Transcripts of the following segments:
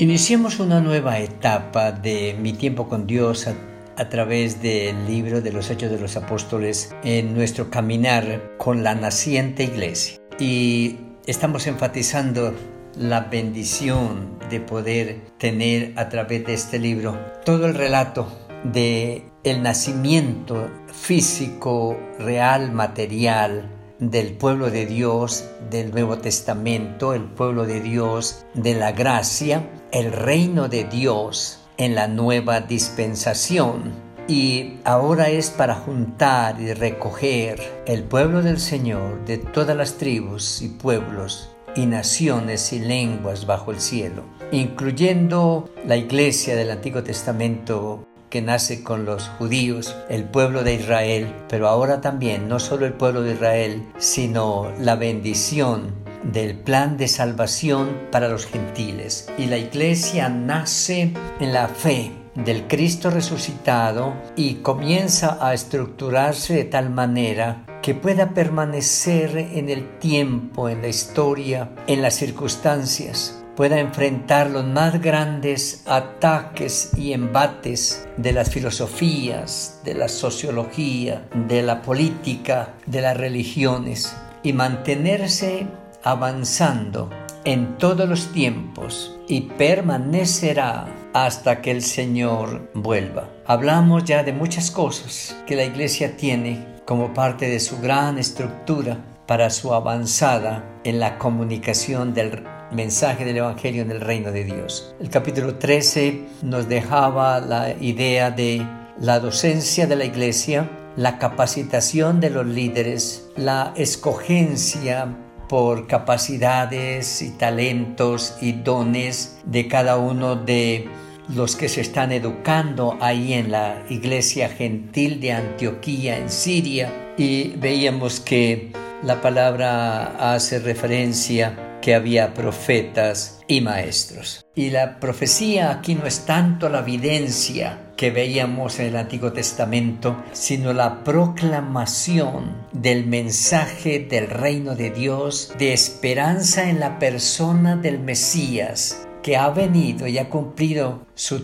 Iniciemos una nueva etapa de mi tiempo con Dios a, través del libro de los Hechos de los Apóstoles en nuestro caminar con la naciente iglesia. Y estamos enfatizando la bendición de poder tener a través de este libro todo el relato de el nacimiento físico, real, material del pueblo de Dios del Nuevo Testamento, el pueblo de Dios de la gracia, el reino de Dios en la nueva dispensación. Y ahora es para juntar y recoger el pueblo del Señor de todas las tribus y pueblos y naciones y lenguas bajo el cielo, incluyendo la iglesia del Antiguo Testamento que nace con los judíos, el pueblo de Israel, pero ahora también no solo el pueblo de Israel, sino la bendición del plan de salvación para los gentiles. Y la iglesia nace en la fe del Cristo resucitado y comienza a estructurarse de tal manera que pueda permanecer en el tiempo, en la historia, en las circunstancias pueda enfrentar los más grandes ataques y embates de las filosofías, de la sociología, de la política, de las religiones y mantenerse avanzando en todos los tiempos y permanecerá hasta que el Señor vuelva. Hablamos ya de muchas cosas que la iglesia tiene como parte de su gran estructura para su avanzada en la comunicación del mensaje del Evangelio en el reino de Dios. El capítulo 13 nos dejaba la idea de la docencia de la iglesia, la capacitación de los líderes, la escogencia por capacidades y talentos y dones de cada uno de los que se están educando ahí en la iglesia gentil de Antioquía en Siria y veíamos que la palabra hace referencia que había profetas y maestros. Y la profecía aquí no es tanto la evidencia que veíamos en el Antiguo Testamento, sino la proclamación del mensaje del reino de Dios, de esperanza en la persona del Mesías, que ha venido y ha cumplido su,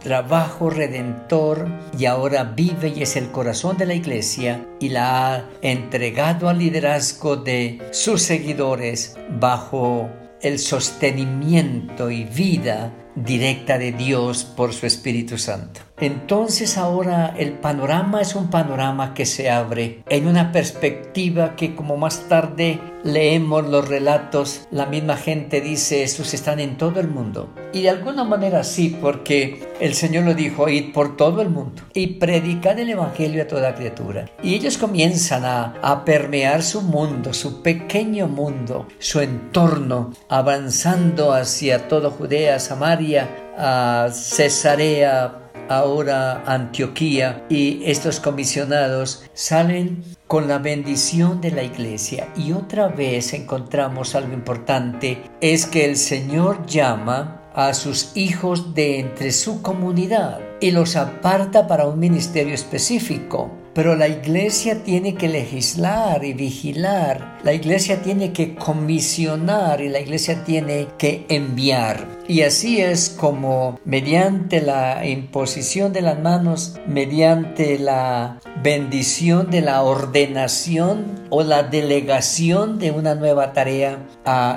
trabajo redentor y ahora vive y es el corazón de la iglesia y la ha entregado al liderazgo de sus seguidores bajo el sostenimiento y vida directa de Dios por su Espíritu Santo. Entonces ahora el panorama es un panorama que se abre en una perspectiva que como más tarde leemos los relatos, la misma gente dice, estos están en todo el mundo. Y de alguna manera sí, porque el Señor lo dijo, id por todo el mundo y predicad el Evangelio a toda criatura. Y ellos comienzan a, a permear su mundo, su pequeño mundo, su entorno, avanzando hacia toda Judea, Samaria, a Cesarea, ahora Antioquía y estos comisionados salen con la bendición de la iglesia. Y otra vez encontramos algo importante, es que el Señor llama a sus hijos de entre su comunidad y los aparta para un ministerio específico. Pero la iglesia tiene que legislar y vigilar. La iglesia tiene que comisionar y la iglesia tiene que enviar. Y así es como mediante la imposición de las manos, mediante la bendición de la ordenación o la delegación de una nueva tarea,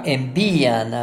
envían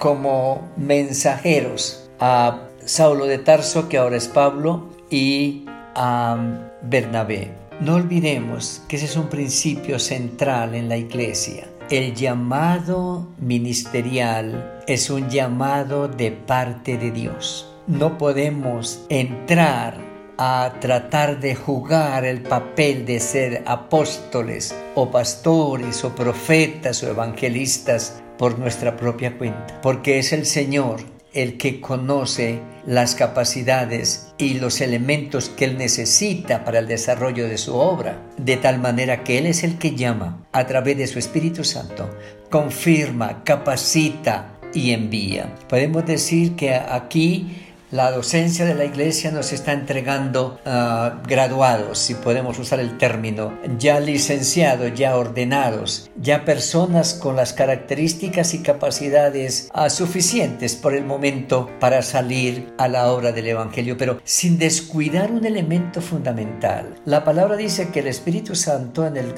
como mensajeros a Saulo de Tarso, que ahora es Pablo, y a Bernabé. No olvidemos que ese es un principio central en la iglesia. El llamado ministerial es un llamado de parte de Dios. No podemos entrar a tratar de jugar el papel de ser apóstoles o pastores o profetas o evangelistas por nuestra propia cuenta, porque es el Señor el que conoce las capacidades y los elementos que Él necesita para el desarrollo de su obra, de tal manera que Él es el que llama a través de su Espíritu Santo, confirma, capacita y envía. Podemos decir que aquí La docencia de la iglesia nos está entregando uh, graduados, si podemos usar el término, ya licenciados, ya ordenados, ya personas con las características y capacidades uh, suficientes por el momento para salir a la obra del Evangelio, pero sin descuidar un elemento fundamental. La palabra dice que el Espíritu Santo en el,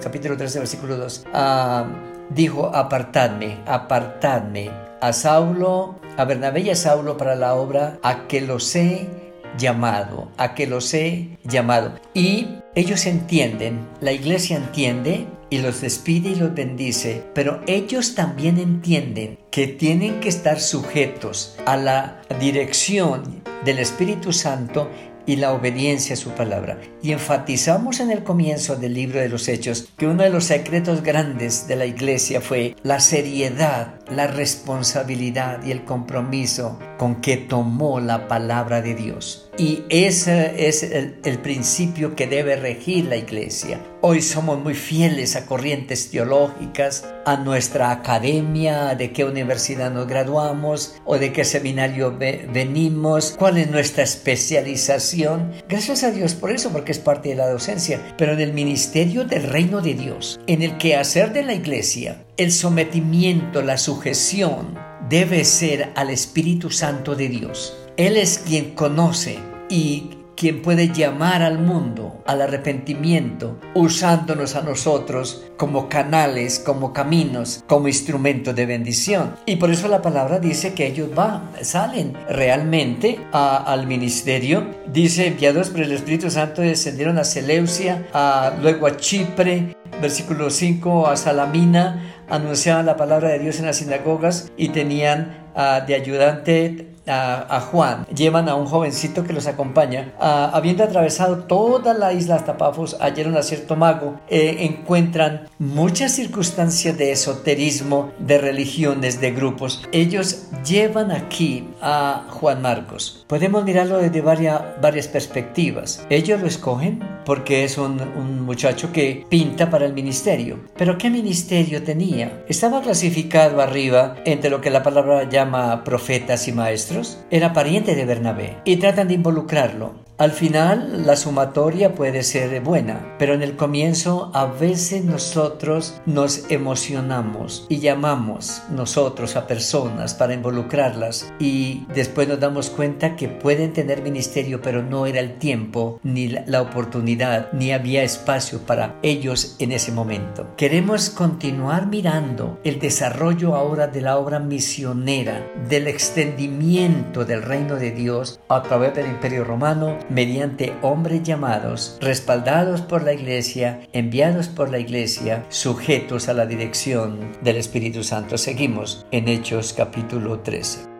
capítulo 13, versículo 2, uh, dijo, apartadme, apartadme a Saulo, a Bernabé y a Saulo para la obra a que los he llamado, a que los he llamado. Y ellos entienden, la iglesia entiende y los despide y los bendice, pero ellos también entienden que tienen que estar sujetos a la dirección del Espíritu Santo y la obediencia a su palabra. Y enfatizamos en el comienzo del libro de los Hechos que uno de los secretos grandes de la iglesia fue la seriedad, la responsabilidad y el compromiso con que tomó la palabra de Dios. Y ese es el, principio que debe regir la iglesia. Hoy somos muy fieles a corrientes teológicas, a nuestra academia, de qué universidad nos graduamos o de qué seminario venimos, cuál es nuestra especialización. Gracias a Dios por eso, porque es parte de la docencia, pero en el ministerio del reino de Dios, en el quehacer de la iglesia, el sometimiento, la sujeción debe ser al Espíritu Santo de Dios. Él es quien conoce y quien puede llamar al mundo al arrepentimiento, usándonos a nosotros como canales, como caminos, como instrumentos de bendición. Y por eso la palabra dice que ellos van, salen realmente al ministerio. Dice, enviados por el Espíritu Santo, descendieron a Seleucia, a, luego a Chipre, versículo 5, a Salamina, anunciaban la palabra de Dios en las sinagogas y tenían uh, de ayudante a, Juan, llevan a un jovencito que los acompaña. habiendo atravesado toda la isla hasta Pafos, hallaron a cierto mago, eh, encuentran muchas circunstancias de esoterismo, de religiones, de grupos. Ellos llevan aquí a Juan Marcos. Podemos mirarlo desde varias, varias perspectivas. Ellos lo escogen porque es un, muchacho que pinta para el ministerio. Pero ¿qué ministerio tenía? Estaba clasificado arriba entre lo que la palabra llama profetas y maestros era pariente de Bernabé y tratan de involucrarlo. Al final la sumatoria puede ser buena, pero en el comienzo a veces nosotros nos emocionamos y llamamos nosotros a personas para involucrarlas y después nos damos cuenta que pueden tener ministerio pero no era el tiempo ni la oportunidad ni había espacio para ellos en ese momento. Queremos continuar mirando el desarrollo ahora de la obra misionera, del extendimiento del reino de Dios a través del imperio romano mediante hombres llamados, respaldados por la Iglesia, enviados por la Iglesia, sujetos a la dirección del Espíritu Santo. Seguimos en Hechos capítulo 13.